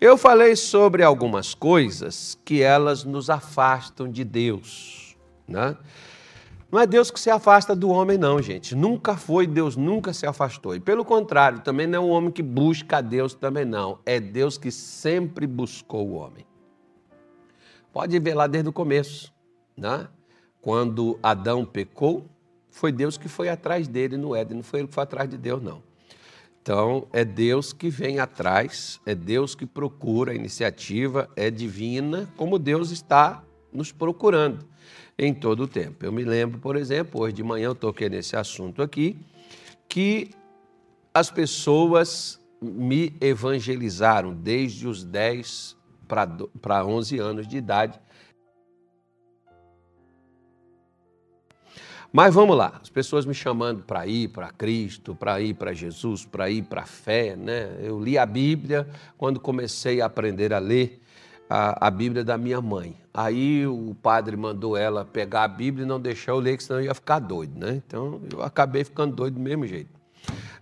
Eu falei sobre algumas coisas que elas nos afastam de Deus. Né? Não é Deus que se afasta do homem, não, gente. Nunca foi, Deus nunca se afastou. E pelo contrário, também não é o homem que busca a Deus também, não. É Deus que sempre buscou o homem. Pode ver lá desde o começo. Né? Quando Adão pecou, foi Deus que foi atrás dele no Éden, não foi ele que foi atrás de Deus, não. Então, é Deus que vem atrás, é Deus que procura a iniciativa, é divina, como Deus está nos procurando em todo o tempo. Eu me lembro, por exemplo, hoje de manhã eu toquei nesse assunto aqui, que as pessoas me evangelizaram desde os 10 para 11 anos de idade, Mas vamos lá, as pessoas me chamando para ir para Cristo, para ir para Jesus, para ir para a fé, né? Eu li a Bíblia quando comecei a aprender a ler a, a, Bíblia da minha mãe. Aí o padre mandou ela pegar a Bíblia e não deixar eu ler, que senão eu ia ficar doido, né? Então eu acabei ficando doido do mesmo jeito.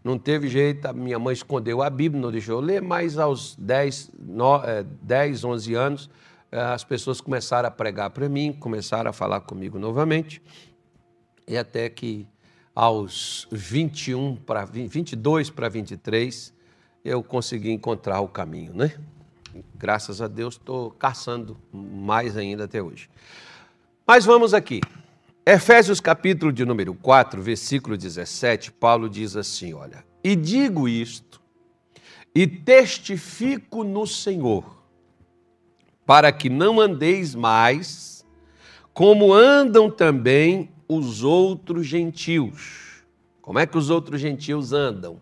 Não teve jeito, a minha mãe escondeu a Bíblia, não deixou eu ler, mas aos 10, no, 10 11 anos, eh, as pessoas começaram a pregar para mim, começaram a falar comigo novamente. E até que aos 21 para 22 para 23 eu consegui encontrar o caminho, né? Graças a Deus estou caçando mais ainda até hoje. Mas vamos aqui. Efésios capítulo de número 4, versículo 17, Paulo diz assim, olha: "E digo isto, e testifico no Senhor, para que não andeis mais como andam também os outros gentios. Como é que os outros gentios andam?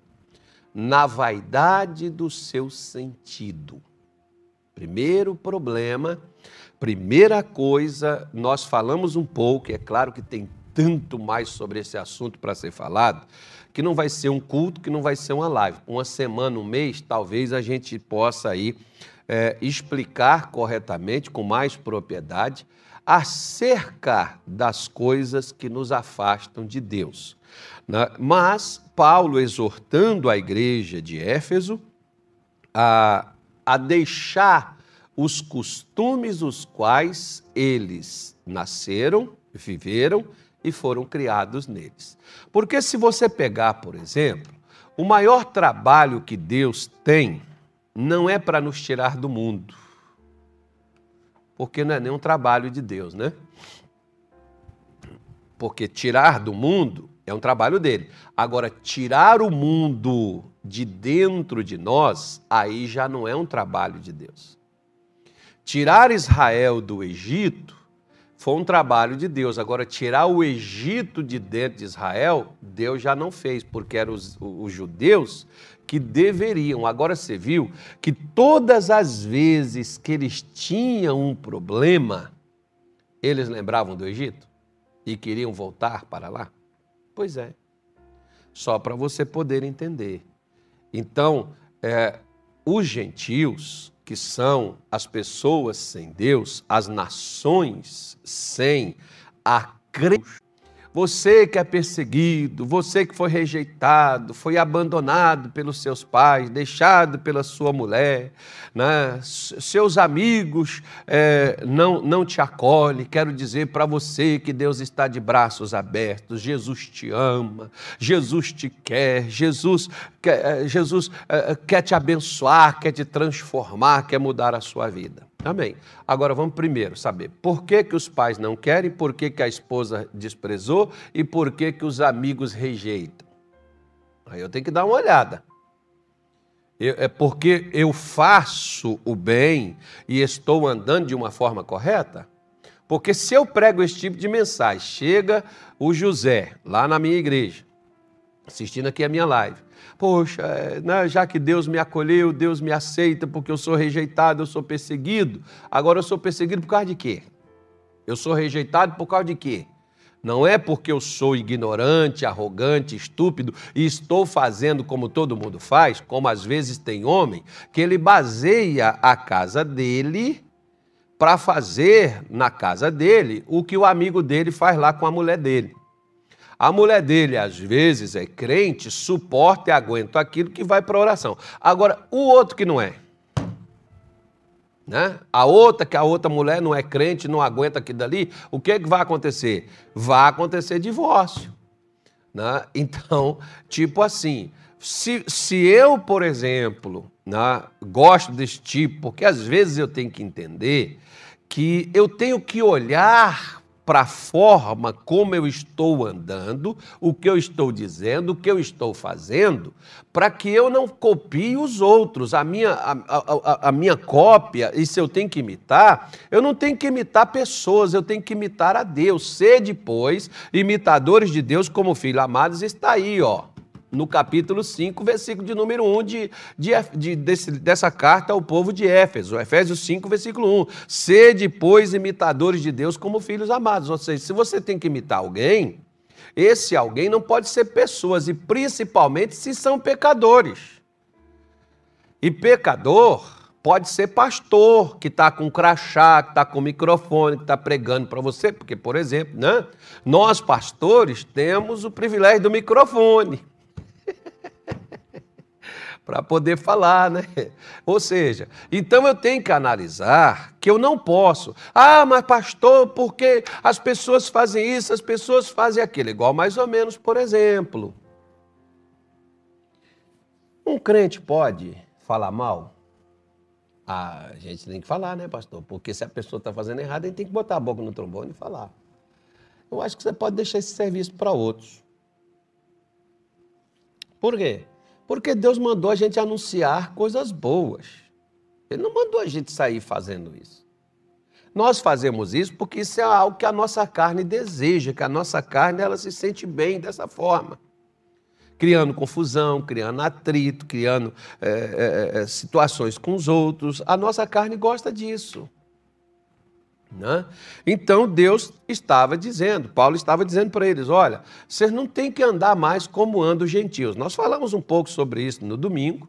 Na vaidade do seu sentido. Primeiro problema, primeira coisa, nós falamos um pouco, é claro que tem tanto mais sobre esse assunto para ser falado, que não vai ser um culto, que não vai ser uma live. Uma semana, um mês, talvez a gente possa aí é, explicar corretamente, com mais propriedade, acerca das coisas que nos afastam de Deus. Né? Mas Paulo exortando a igreja de Éfeso a, a deixar os costumes os quais eles nasceram, viveram e foram criados neles. Porque se você pegar, por exemplo, o maior trabalho que Deus tem não é para nos tirar do mundo porque não é nenhum trabalho de Deus, né? Porque tirar do mundo é um trabalho dele. Agora, tirar o mundo de dentro de nós, aí já não é um trabalho de Deus. Tirar Israel do Egito foi um trabalho de Deus. Agora, tirar o Egito de dentro de Israel, Deus já não fez, porque eram os, os judeus que deveriam. Agora você viu que todas as vezes que eles tinham um problema, eles lembravam do Egito e queriam voltar para lá? Pois é. Só para você poder entender. Então, é, os gentios, que são as pessoas sem Deus, as nações sem a crença você que é perseguido, você que foi rejeitado, foi abandonado pelos seus pais, deixado pela sua mulher, né? seus amigos é, não, não te acolhem. Quero dizer para você que Deus está de braços abertos, Jesus te ama, Jesus te quer, Jesus, quer, é, Jesus é, quer te abençoar, quer te transformar, quer mudar a sua vida. Amém. Agora vamos primeiro saber por que, que os pais não querem, por que, que a esposa desprezou e por que, que os amigos rejeitam. Aí eu tenho que dar uma olhada. Eu, é porque eu faço o bem e estou andando de uma forma correta? Porque se eu prego esse tipo de mensagem, chega o José lá na minha igreja, assistindo aqui a minha live, poxa, é, né, já que Deus me acolheu, Deus me aceita porque eu sou rejeitado, eu sou perseguido. Agora eu sou perseguido por causa de quê? Eu sou rejeitado por causa de quê? Não é porque eu sou ignorante, arrogante, estúpido e estou fazendo como todo mundo faz, como às vezes tem homem, que ele baseia a casa dele para fazer na casa dele o que o amigo dele faz lá com a mulher dele. A mulher dele, às vezes, é crente, suporta e aguenta aquilo que vai para a oração. Agora, o outro que não é. né? A outra, que a outra mulher não é crente, não aguenta aquilo dali, o que, que vai acontecer? Vai acontecer divórcio. Né? Então, tipo assim, se, se eu, por exemplo, né, gosto desse tipo, porque às vezes eu tenho que entender que eu tenho que olhar para a forma como eu estou andando, o que eu estou dizendo, o que eu estou fazendo, para que eu não copie os outros. A minha, a, a, a, minha cópia, e se eu tenho que imitar, eu não tenho que imitar pessoas, eu tenho que imitar a Deus. Ser depois imitadores de Deus como filhos amados, está aí, ó no capítulo 5, versículo de número 1 de, de, de desse, dessa carta ao povo de Éfeso, Efésios 5, versículo 1. Sede, pois, imitadores de Deus como filhos amados. Ou seja, se você tem que imitar alguém, esse alguém não pode ser pessoas, e principalmente se são pecadores. E pecador pode ser pastor que está com crachá, que está com microfone, que está pregando para você, porque, por exemplo, né, nós pastores temos o privilégio do microfone para poder falar, né? Ou seja, então eu tenho que analisar que eu não posso. Ah, mas pastor, porque as pessoas fazem isso, as pessoas fazem aquilo. Igual mais ou menos, por exemplo. Um crente pode falar mal? Ah, a gente tem que falar, né, pastor? Porque se a pessoa está fazendo errado, a gente tem que botar a boca no trombone e falar. Eu acho que você pode deixar esse serviço para outros. Por quê? Porque Deus mandou a gente anunciar coisas boas. Ele não mandou a gente sair fazendo isso. Nós fazemos isso porque isso é algo que a nossa carne deseja, que a nossa carne ela se sente bem dessa forma. Criando confusão, criando atrito, criando é, é, situações com os outros. A nossa carne gosta disso. Né? Então Deus estava dizendo, Paulo estava dizendo para eles: olha, vocês não têm que andar mais como andam os gentios. Nós falamos um pouco sobre isso no domingo,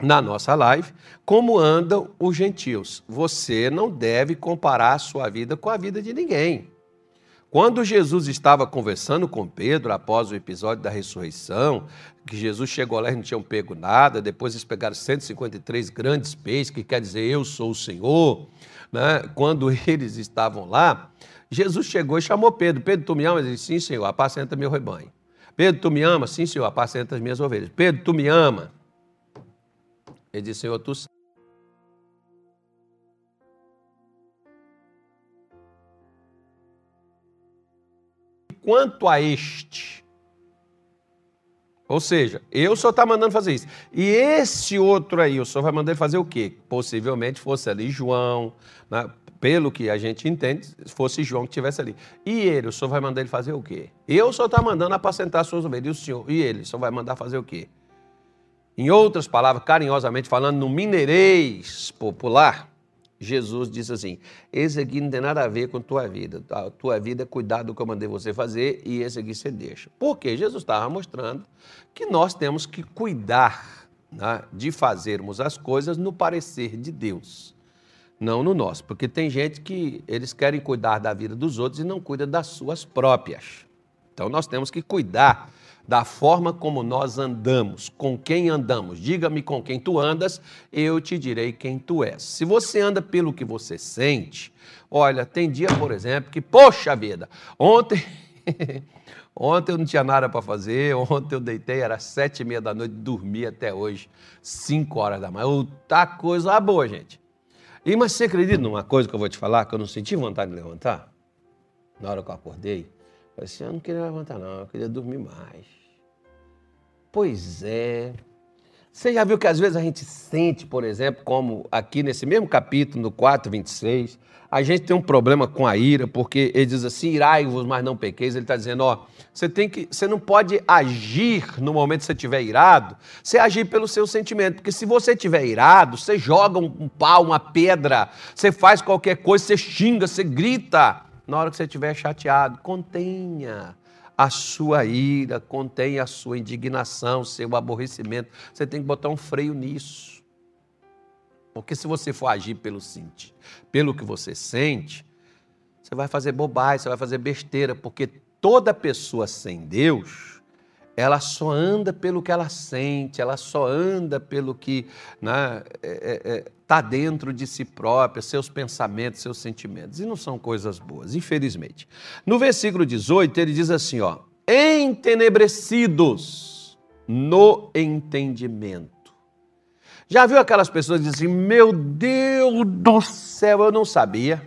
na nossa live, como andam os gentios. Você não deve comparar a sua vida com a vida de ninguém. Quando Jesus estava conversando com Pedro após o episódio da ressurreição, que Jesus chegou lá e não tinham pego nada, depois eles pegaram 153 grandes peixes, que quer dizer eu sou o Senhor né, quando eles estavam lá, Jesus chegou e chamou Pedro. Pedro, tu me amas? Ele disse, sim, Senhor, apacenta meu rebanho. Pedro, tu me amas? Sim, Senhor, apacenta as minhas ovelhas. Pedro, tu me ama? Ele disse, Senhor, tu Quanto a este, ou seja, eu só está mandando fazer isso. E esse outro aí, o senhor vai mandar ele fazer o quê? Possivelmente fosse ali João, né? pelo que a gente entende, fosse João que estivesse ali. E ele, o senhor vai mandar ele fazer o quê? Eu só está mandando apacentar suas ovelhas. E o senhor? E ele, o senhor vai mandar fazer o quê? Em outras palavras, carinhosamente falando, no mineirês popular, Jesus disse assim: esse aqui não tem nada a ver com tua vida. A tua vida é cuidar do que eu mandei você fazer e esse aqui você deixa. Porque Jesus estava mostrando que nós temos que cuidar né, de fazermos as coisas no parecer de Deus, não no nosso. Porque tem gente que eles querem cuidar da vida dos outros e não cuida das suas próprias. Então nós temos que cuidar da forma como nós andamos, com quem andamos. Diga-me com quem tu andas, eu te direi quem tu és. Se você anda pelo que você sente, olha, tem dia, por exemplo, que, poxa vida, ontem. Ontem eu não tinha nada para fazer, ontem eu deitei, era sete e meia da noite, dormi até hoje, cinco horas da manhã. Tá coisa boa, gente. E mas você acredita numa coisa que eu vou te falar, que eu não senti vontade de levantar? Na hora que eu acordei, falei assim, eu não queria levantar não, eu queria dormir mais. Pois é. Você já viu que às vezes a gente sente, por exemplo, como aqui nesse mesmo capítulo, no 4, 26, a gente tem um problema com a ira, porque ele diz assim, irai-vos, mas não pequeis. Ele está dizendo, ó, você tem que, você não pode agir no momento que você estiver irado, você agir pelo seu sentimento, porque se você estiver irado, você joga um pau, uma pedra, você faz qualquer coisa, você xinga, você grita. Na hora que você estiver chateado, contenha a sua ira, contém a sua indignação, seu aborrecimento. Você tem que botar um freio nisso. Porque se você for agir pelo sente, pelo que você sente, você vai fazer bobagem, você vai fazer besteira, porque toda pessoa sem Deus, ela só anda pelo que ela sente, ela só anda pelo que. Né, é, é, é está dentro de si própria, seus pensamentos, seus sentimentos. E não são coisas boas, infelizmente. No versículo 18, ele diz assim: ó, entenebrecidos no entendimento. Já viu aquelas pessoas que dizem assim: Meu Deus do céu, eu não sabia.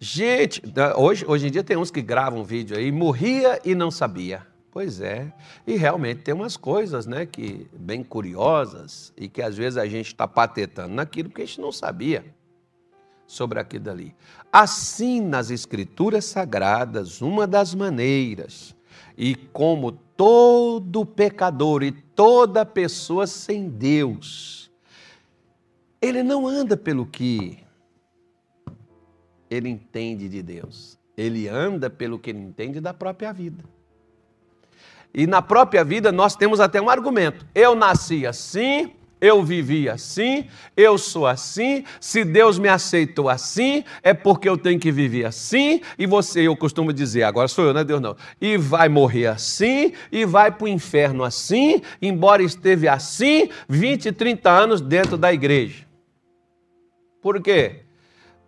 Gente, hoje, hoje em dia tem uns que gravam vídeo aí, morria e não sabia. Pois é, e realmente tem umas coisas, né, que bem curiosas e que às vezes a gente está patetando naquilo que a gente não sabia sobre aquilo dali. Assim, nas Escrituras Sagradas, uma das maneiras, e como todo pecador e toda pessoa sem Deus, ele não anda pelo que ele entende de Deus. Ele anda pelo que ele entende da própria vida. E na própria vida nós temos até um argumento. Eu nasci assim, eu vivi assim, eu sou assim, se Deus me aceitou assim, é porque eu tenho que viver assim, e você, eu costumo dizer, agora sou eu, não é Deus não, e vai morrer assim, e vai para o inferno assim, embora esteve assim 20, 30 anos dentro da igreja. Por quê?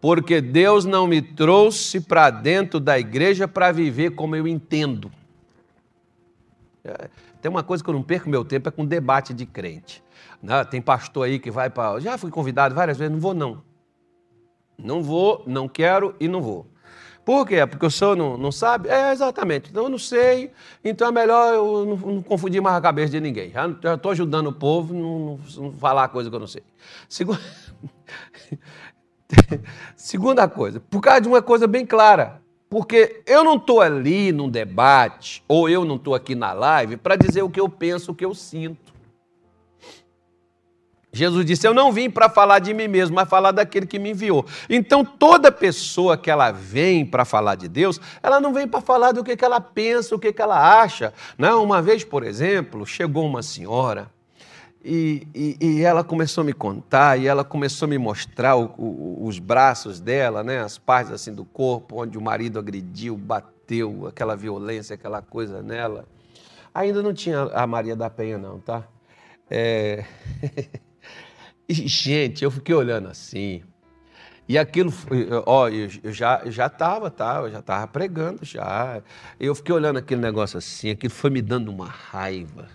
porque Deus não me trouxe para dentro da igreja para viver como eu entendo. É, tem uma coisa que eu não perco meu tempo é com debate de crente. Né? Tem pastor aí que vai para. Já fui convidado várias vezes, não vou não. Não vou, não quero e não vou. Por quê? Porque o senhor não, não sabe? É, exatamente. Então eu não sei, então é melhor eu não, não confundir mais a cabeça de ninguém. Já estou ajudando o povo não, não, falar coisa que eu não sei. Segundo. Segunda coisa, por causa de uma coisa bem clara. Porque eu não estou ali num debate, ou eu não estou aqui na live, para dizer o que eu penso, o que eu sinto. Jesus disse: Eu não vim para falar de mim mesmo, mas falar daquele que me enviou. Então, toda pessoa que ela vem para falar de Deus, ela não vem para falar do que, que ela pensa, o que, que ela acha. Não, uma vez, por exemplo, chegou uma senhora e, e, e, ela começou a me contar, e ela começou a me mostrar o, o, os braços dela, né, as partes assim do corpo, onde o marido agrediu, bateu, aquela violência, aquela coisa nela. Ainda não tinha a Maria da Penha, não, tá? É... e, gente, eu fiquei olhando assim. E aquilo, ó, eu, já já estava, tá? Eu já estava pregando já. Eu fiquei olhando aquele negócio assim, aquilo foi me dando uma raiva.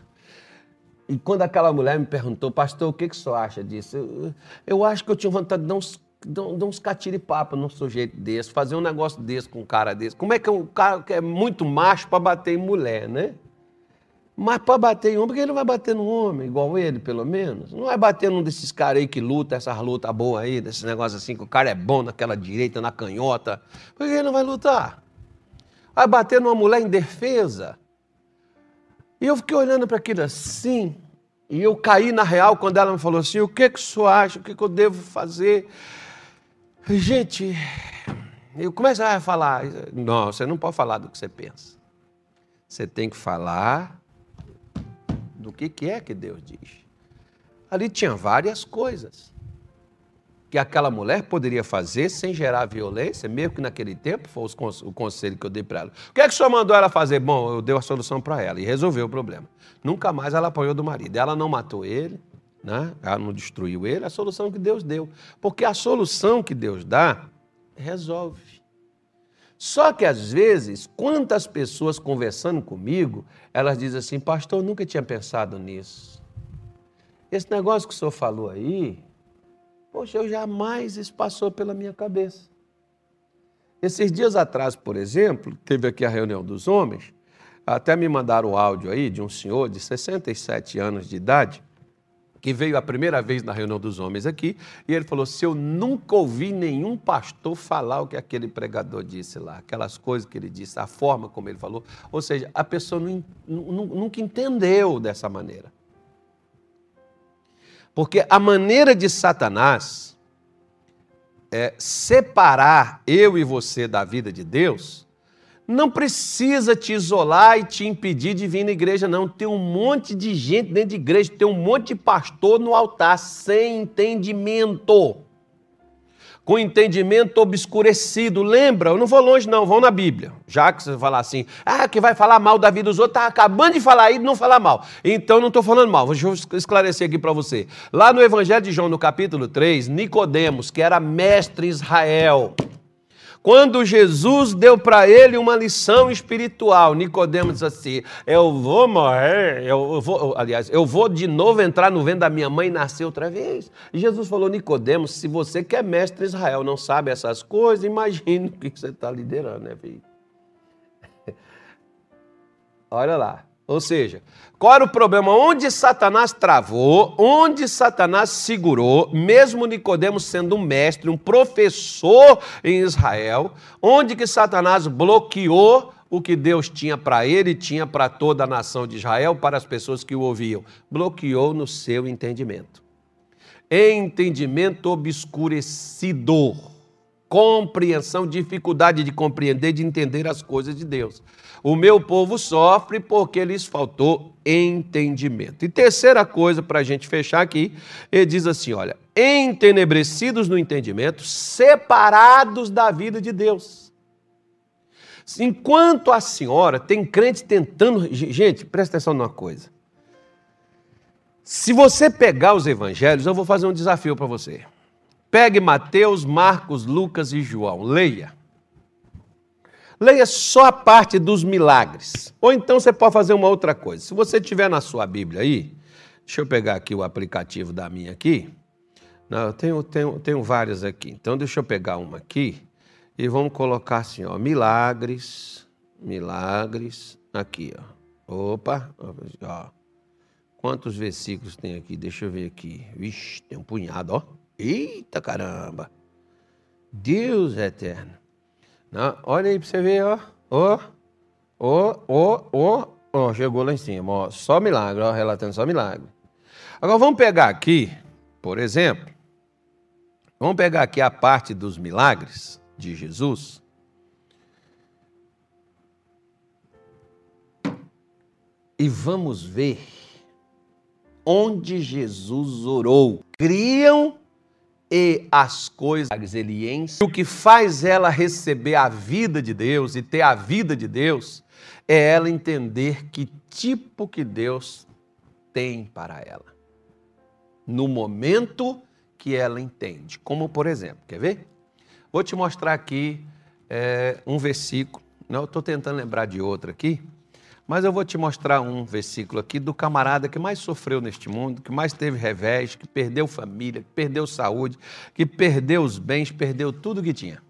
E quando aquela mulher me perguntou, pastor, o que, que o senhor acha disso? Eu, eu acho que eu tinha vontade de dar uns, de uns catiripapas num sujeito desse, fazer um negócio desse com um cara desse. Como é que um cara que é muito macho para bater em mulher, né? Mas para bater em homem, porque ele não vai bater no homem, igual ele, pelo menos. Não vai bater num desses caras aí que luta, essas lutas boas aí, desses negócios assim, que o cara é bom naquela direita, na canhota. Por que ele não vai lutar? Vai bater numa mulher indefesa. E eu fiquei olhando para aquilo assim, e eu caí na real quando ela me falou assim: o que, que o senhor acha? O que, que eu devo fazer? Gente, eu comecei a falar: não, você não pode falar do que você pensa. Você tem que falar do que, que é que Deus diz. Ali tinha várias coisas que aquela mulher poderia fazer sem gerar violência, mesmo que naquele tempo fosse o conselho que eu dei para ela. O que é que o senhor mandou ela fazer? Bom, eu dei a solução para ela e resolveu o problema. Nunca mais ela apanhou do marido. Ela não matou ele, né? ela não destruiu ele, a solução que Deus deu. Porque a solução que Deus dá, resolve. Só que às vezes, quantas pessoas conversando comigo, elas dizem assim, pastor, nunca tinha pensado nisso. Esse negócio que o senhor falou aí, Poxa, eu jamais isso passou pela minha cabeça. Esses dias atrás, por exemplo, teve aqui a reunião dos homens, até me mandaram o áudio aí de um senhor de 67 anos de idade, que veio a primeira vez na reunião dos homens aqui, e ele falou: se eu nunca ouvi nenhum pastor falar o que aquele pregador disse lá, aquelas coisas que ele disse, a forma como ele falou, ou seja, a pessoa nunca entendeu dessa maneira. Porque a maneira de Satanás é separar eu e você da vida de Deus, não precisa te isolar e te impedir de vir na igreja, não. Tem um monte de gente dentro de igreja, tem um monte de pastor no altar sem entendimento. Com entendimento obscurecido. Lembra? Eu não vou longe, não, vão na Bíblia. Já que você falar assim, ah, que vai falar mal da vida dos outros, está acabando de falar aí de não falar mal. Então não estou falando mal, deixa eu esclarecer aqui para você. Lá no Evangelho de João, no capítulo 3, Nicodemos, que era mestre Israel, quando Jesus deu para ele uma lição espiritual, Nicodemos disse assim: Eu vou morrer, eu vou, aliás, eu vou de novo entrar no ventre da minha mãe e nascer outra vez. E Jesus falou: Nicodemos, se você que é mestre Israel não sabe essas coisas, imagine o que você está liderando, né, filho? Olha lá. Ou seja, qual era o problema? Onde Satanás travou, onde Satanás segurou, mesmo Nicodemos sendo um mestre, um professor em Israel, onde que Satanás bloqueou o que Deus tinha para ele tinha para toda a nação de Israel, para as pessoas que o ouviam? Bloqueou no seu entendimento. Entendimento obscurecido compreensão, dificuldade de compreender, de entender as coisas de Deus. O meu povo sofre porque lhes faltou entendimento. E terceira coisa para a gente fechar aqui, ele diz assim: olha, entenebrecidos no entendimento, separados da vida de Deus. Enquanto a senhora tem crente tentando. Gente, presta atenção numa coisa. Se você pegar os evangelhos, eu vou fazer um desafio para você. Pegue Mateus, Marcos, Lucas e João. Leia. Leia só a parte dos milagres. Ou então você pode fazer uma outra coisa. Se você tiver na sua Bíblia aí, deixa eu pegar aqui o aplicativo da minha aqui. Não, eu tenho, tenho, tenho várias aqui. Então deixa eu pegar uma aqui e vamos colocar assim, ó, milagres, milagres, aqui, ó. Opa, ó. Quantos versículos tem aqui? Deixa eu ver aqui. Vixe, tem um punhado, ó. Eita caramba! Deus é eterno. Não, olha aí para você ver, ó. Ó, ó, ó, ó, ó, chegou lá em cima, ó. Só milagre, ó, relatando só milagre. Agora vamos pegar aqui, por exemplo, vamos pegar aqui a parte dos milagres de Jesus. E vamos ver onde Jesus orou. Criam e as coisas enche. O que faz ela receber a vida de Deus e ter a vida de Deus é ela entender que tipo que Deus tem para ela. No momento que ela entende. Como por exemplo, quer ver? Vou te mostrar aqui é, um versículo. Não, eu estou tentando lembrar de outro aqui. Mas eu vou te mostrar um versículo aqui do camarada que mais sofreu neste mundo, que mais teve revés, que perdeu família, que perdeu saúde, que perdeu os bens, perdeu tudo que tinha.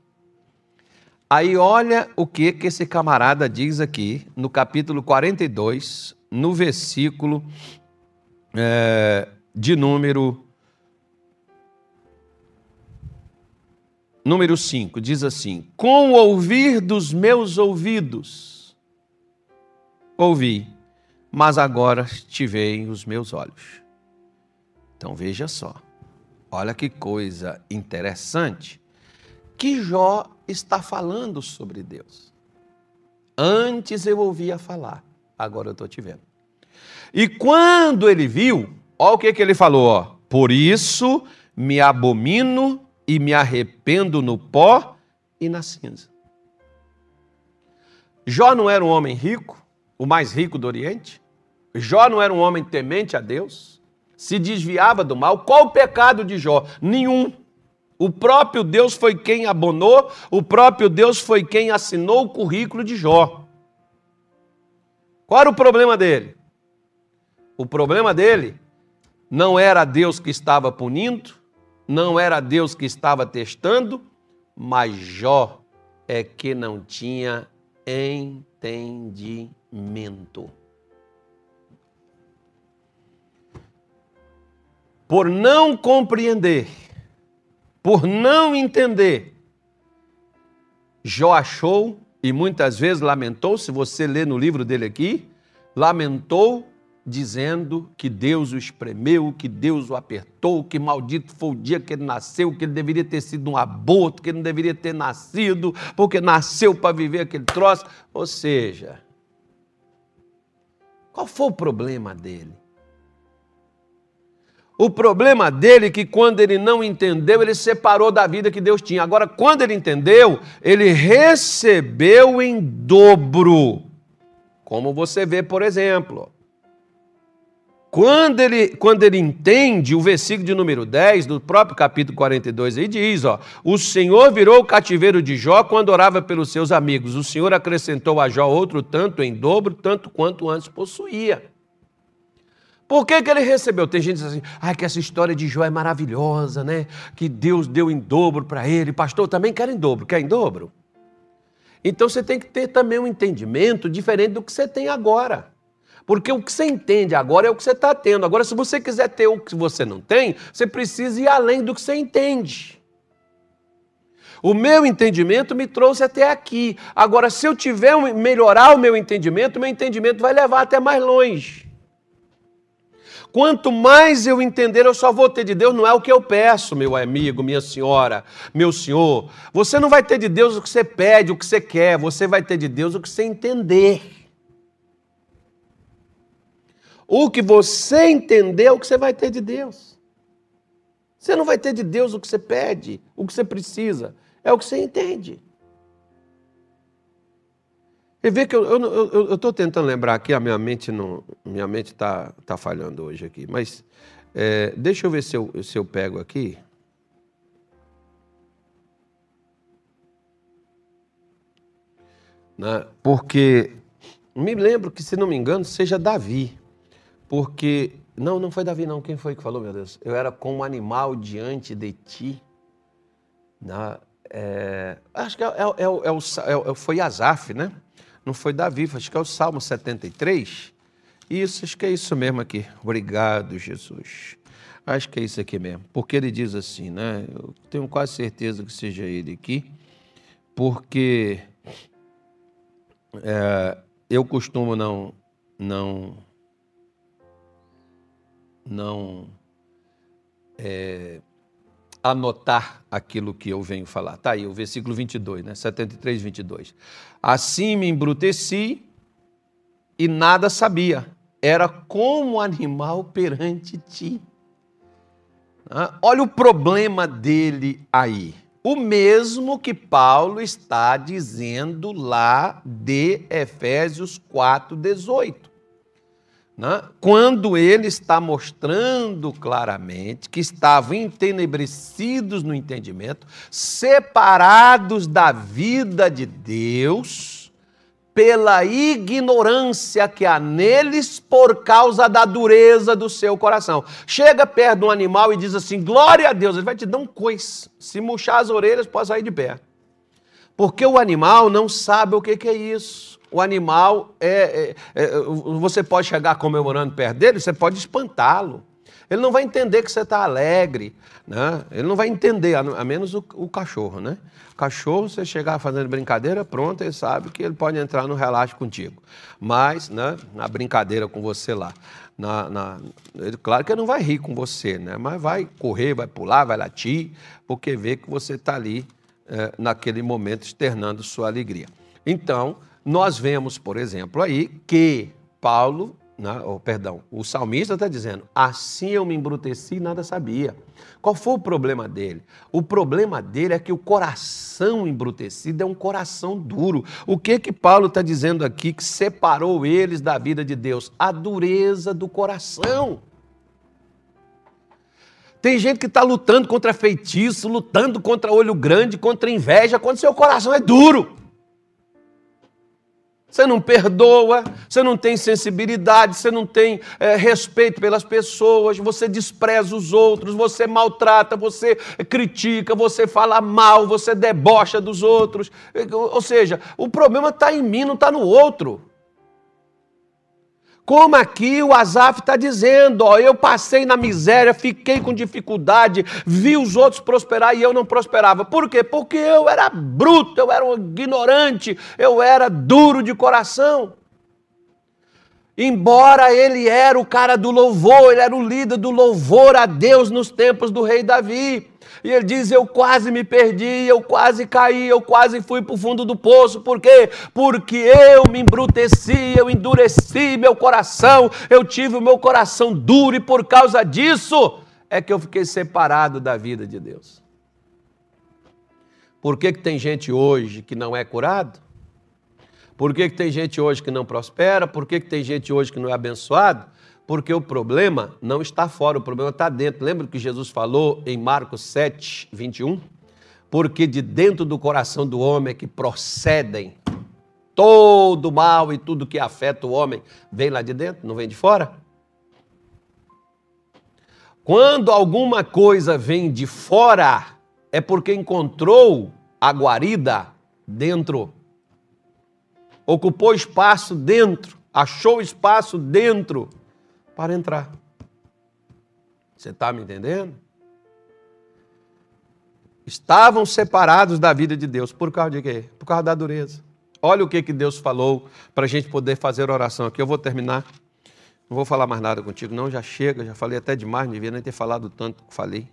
Aí olha o que, que esse camarada diz aqui no capítulo 42, no versículo é, de número número 5, diz assim: Com o ouvir dos meus ouvidos ouvi, mas agora te veem os meus olhos. Então veja só, olha que coisa interessante que Jó está falando sobre Deus. Antes eu ouvia falar, agora eu estou te vendo. E quando ele viu, olha o que, que ele falou: ó, por isso me abomino e me arrependo no pó e na cinza. Jó não era um homem rico, o mais rico do Oriente? Jó não era um homem temente a Deus? Se desviava do mal? Qual o pecado de Jó? Nenhum. O próprio Deus foi quem abonou, o próprio Deus foi quem assinou o currículo de Jó. Qual era o problema dele? O problema dele não era Deus que estava punindo, não era Deus que estava testando, mas Jó é que não tinha entendimento entendimento. Por não compreender, por não entender, Jó achou e muitas vezes lamentou, se você ler no livro dele aqui, lamentou dizendo que Deus o espremeu, que Deus o apertou, que maldito foi o dia que ele nasceu, que ele deveria ter sido um aborto, que ele não deveria ter nascido, porque nasceu para viver aquele troço. Ou seja, qual foi o problema dele? O problema dele é que quando ele não entendeu, ele separou da vida que Deus tinha. Agora, quando ele entendeu, ele recebeu em dobro. Como você vê, por exemplo, quando ele, quando ele entende o versículo de número 10 do próprio capítulo 42, aí diz: ó, O Senhor virou o cativeiro de Jó quando orava pelos seus amigos. O Senhor acrescentou a Jó outro tanto em dobro, tanto quanto antes possuía. Por que, que ele recebeu? Tem gente que diz assim, ah, que essa história de Jó é maravilhosa, né? Que Deus deu em dobro para ele. Pastor, também quer em dobro. Quer em dobro? Então você tem que ter também um entendimento diferente do que você tem agora. Porque o que você entende agora é o que você está tendo. Agora, se você quiser ter o que você não tem, você precisa ir além do que você entende. O meu entendimento me trouxe até aqui. Agora, se eu tiver um, melhorar o meu entendimento, meu entendimento vai levar até mais longe. Quanto mais eu entender, eu só vou ter de Deus, não é o que eu peço, meu amigo, minha senhora, meu senhor. Você não vai ter de Deus o que você pede, o que você quer, você vai ter de Deus o que você entender. O que você entender é o que você vai ter de Deus. Você não vai ter de Deus o que você pede, o que você precisa, é o que você entende. E vê que eu estou tentando lembrar aqui, a minha mente não, minha mente está tá falhando hoje aqui, mas é, deixa eu ver se eu, se eu pego aqui. Né? Porque me lembro que, se não me engano, seja Davi. Porque, não, não foi Davi, não. Quem foi que falou, meu Deus? Eu era como um animal diante de ti. Né? É, acho que é, é, é, foi Azaf, né? Não foi Davi, acho que é o Salmo 73. Isso, acho que é isso mesmo aqui. Obrigado, Jesus. Acho que é isso aqui mesmo. Porque ele diz assim, né? Eu tenho quase certeza que seja ele aqui. Porque é, eu costumo não, não, não é, anotar aquilo que eu venho falar. Está aí, o versículo 22, né? 73, 22. Assim me embruteci e nada sabia. Era como animal perante ti. Ah, olha o problema dele aí. O mesmo que Paulo está dizendo lá de Efésios 4, 18 né? quando ele está mostrando claramente que estavam entenebrecidos no entendimento, separados da vida de Deus, pela ignorância que há neles por causa da dureza do seu coração. Chega perto de um animal e diz assim: glória a Deus, ele vai te dar um coice. Se murchar as orelhas, pode sair de perto. Porque o animal não sabe o que é isso o animal é, é, é, Você pode chegar comemorando perto dele, você pode espantá-lo. Ele não vai entender que você está alegre, né? Ele não vai entender, a menos o, o, cachorro, né? O cachorro, você chegar fazendo brincadeira, pronto, ele sabe que ele pode entrar no relaxo contigo. Mas, né, na brincadeira com você lá, na, na, ele, claro que ele não vai rir com você, né? Mas vai correr, vai pular, vai latir, porque vê que você está ali é, naquele momento externando sua alegria. Então, nós vemos, por exemplo, aí que Paulo, né, oh, perdão, o salmista está dizendo: assim eu me embruteci e nada sabia. Qual foi o problema dele? O problema dele é que o coração embrutecido é um coração duro. O que que Paulo está dizendo aqui que separou eles da vida de Deus? A dureza do coração. Tem gente que está lutando contra feitiço, lutando contra olho grande, contra inveja, quando seu coração é duro. Você não perdoa, você não tem sensibilidade, você não tem é, respeito pelas pessoas, você despreza os outros, você maltrata, você critica, você fala mal, você debocha dos outros. Ou seja, o problema está em mim, não está no outro. Como aqui o Azaf está dizendo, ó, eu passei na miséria, fiquei com dificuldade, vi os outros prosperar e eu não prosperava. Por quê? Porque eu era bruto, eu era um ignorante, eu era duro de coração. Embora ele era o cara do louvor, ele era o líder do louvor a Deus nos tempos do rei Davi. E ele diz: Eu quase me perdi, eu quase caí, eu quase fui para o fundo do poço. Por quê? Porque eu me embruteci, eu endureci meu coração, eu tive o meu coração duro e por causa disso é que eu fiquei separado da vida de Deus. Por que, que tem gente hoje que não é curado? Por que, que tem gente hoje que não prospera? Por que, que tem gente hoje que não é abençoado? Porque o problema não está fora, o problema está dentro. Lembra que Jesus falou em Marcos 7, 21? Porque de dentro do coração do homem é que procedem todo mal e tudo que afeta o homem vem lá de dentro, não vem de fora? Quando alguma coisa vem de fora, é porque encontrou a guarida dentro. Ocupou espaço dentro, achou espaço dentro para entrar. Você está me entendendo? Estavam separados da vida de Deus. Por causa de quê? Por causa da dureza. Olha o que, que Deus falou para a gente poder fazer oração aqui. Eu vou terminar. Não vou falar mais nada contigo, não. Já chega, já falei até demais, não devia nem ter falado tanto que falei.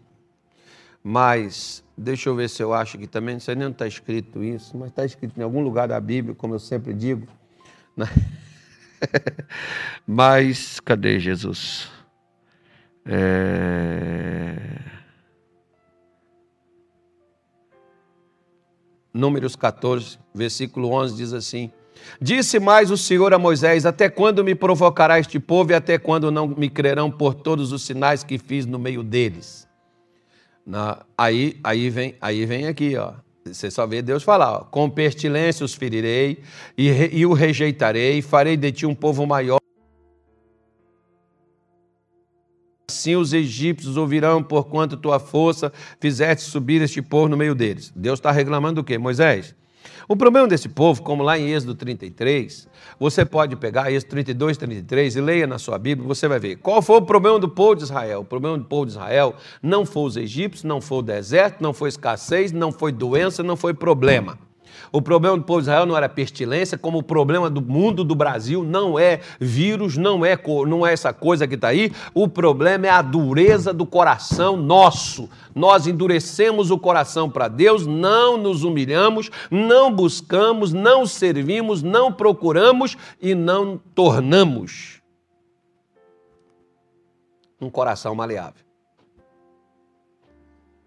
Mas, deixa eu ver se eu acho que também, não sei nem onde está escrito isso, mas está escrito em algum lugar da Bíblia, como eu sempre digo. Né? mas, cadê Jesus? É... Números 14, versículo 11 diz assim: Disse mais o Senhor a Moisés: Até quando me provocará este povo e até quando não me crerão por todos os sinais que fiz no meio deles? Na, aí, aí, vem, aí vem aqui, ó. Você só vê Deus falar, ó, com pestilência os ferirei e, e o rejeitarei, farei de ti um povo maior. Assim os egípcios ouvirão, porquanto tua força fizeste subir este povo no meio deles. Deus está reclamando o quê? Moisés, o problema desse povo, como lá em Êxodo 33, você pode pegar Êxodo 32, 33 e leia na sua Bíblia, você vai ver. Qual foi o problema do povo de Israel? O problema do povo de Israel não foi os egípcios, não foi o deserto, não foi escassez, não foi doença, não foi problema. O problema do povo de Israel não era pestilência, como o problema do mundo do Brasil não é vírus, não é, não é essa coisa que está aí. O problema é a dureza do coração nosso. Nós endurecemos o coração para Deus, não nos humilhamos, não buscamos, não servimos, não procuramos e não tornamos um coração maleável.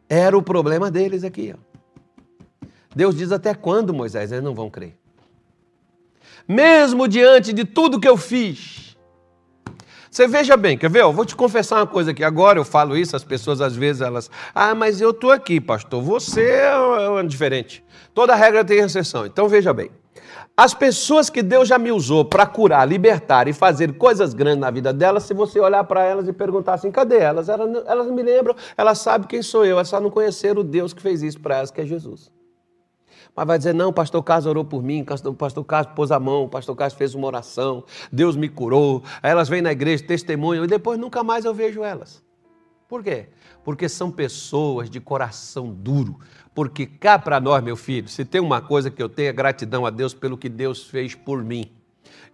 Era o problema deles aqui. Ó. Deus diz até quando, Moisés? Eles não vão crer. Mesmo diante de tudo que eu fiz. Você veja bem, quer ver? Eu vou te confessar uma coisa aqui. Agora eu falo isso, as pessoas às vezes elas. Ah, mas eu estou aqui, pastor. Você é diferente. Toda regra tem exceção. Então veja bem. As pessoas que Deus já me usou para curar, libertar e fazer coisas grandes na vida delas, se você olhar para elas e perguntar assim, cadê elas? elas? Elas me lembram, elas sabem quem sou eu, elas só não conheceram o Deus que fez isso para elas, que é Jesus. Mas vai dizer, não, o pastor Carlos orou por mim, o pastor Carlos pôs a mão, o pastor Carlos fez uma oração, Deus me curou. Aí elas vêm na igreja, testemunham, e depois nunca mais eu vejo elas. Por quê? Porque são pessoas de coração duro. Porque cá para nós, meu filho, se tem uma coisa que eu tenho é gratidão a Deus pelo que Deus fez por mim.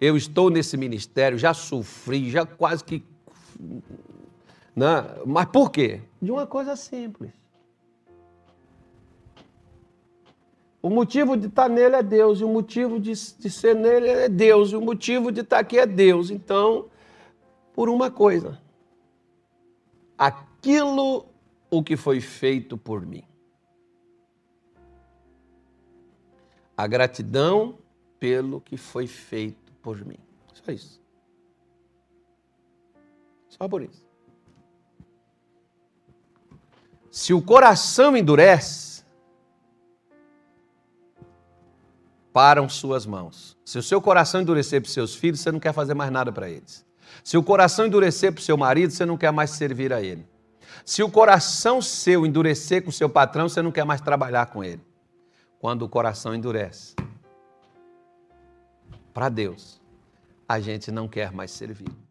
Eu estou nesse ministério, já sofri, já quase que. Não, né? mas por quê? De uma coisa simples. O motivo de estar nele é Deus, e o motivo de, de ser nele é Deus, e o motivo de estar aqui é Deus. Então, por uma coisa, aquilo o que foi feito por mim. A gratidão pelo que foi feito por mim. Só isso. Só por isso. Se o coração endurece, param suas mãos. Se o seu coração endurecer para os seus filhos, você não quer fazer mais nada para eles. Se o coração endurecer para o seu marido, você não quer mais servir a ele. Se o coração seu endurecer com o seu patrão, você não quer mais trabalhar com ele. Quando o coração endurece para Deus, a gente não quer mais servir.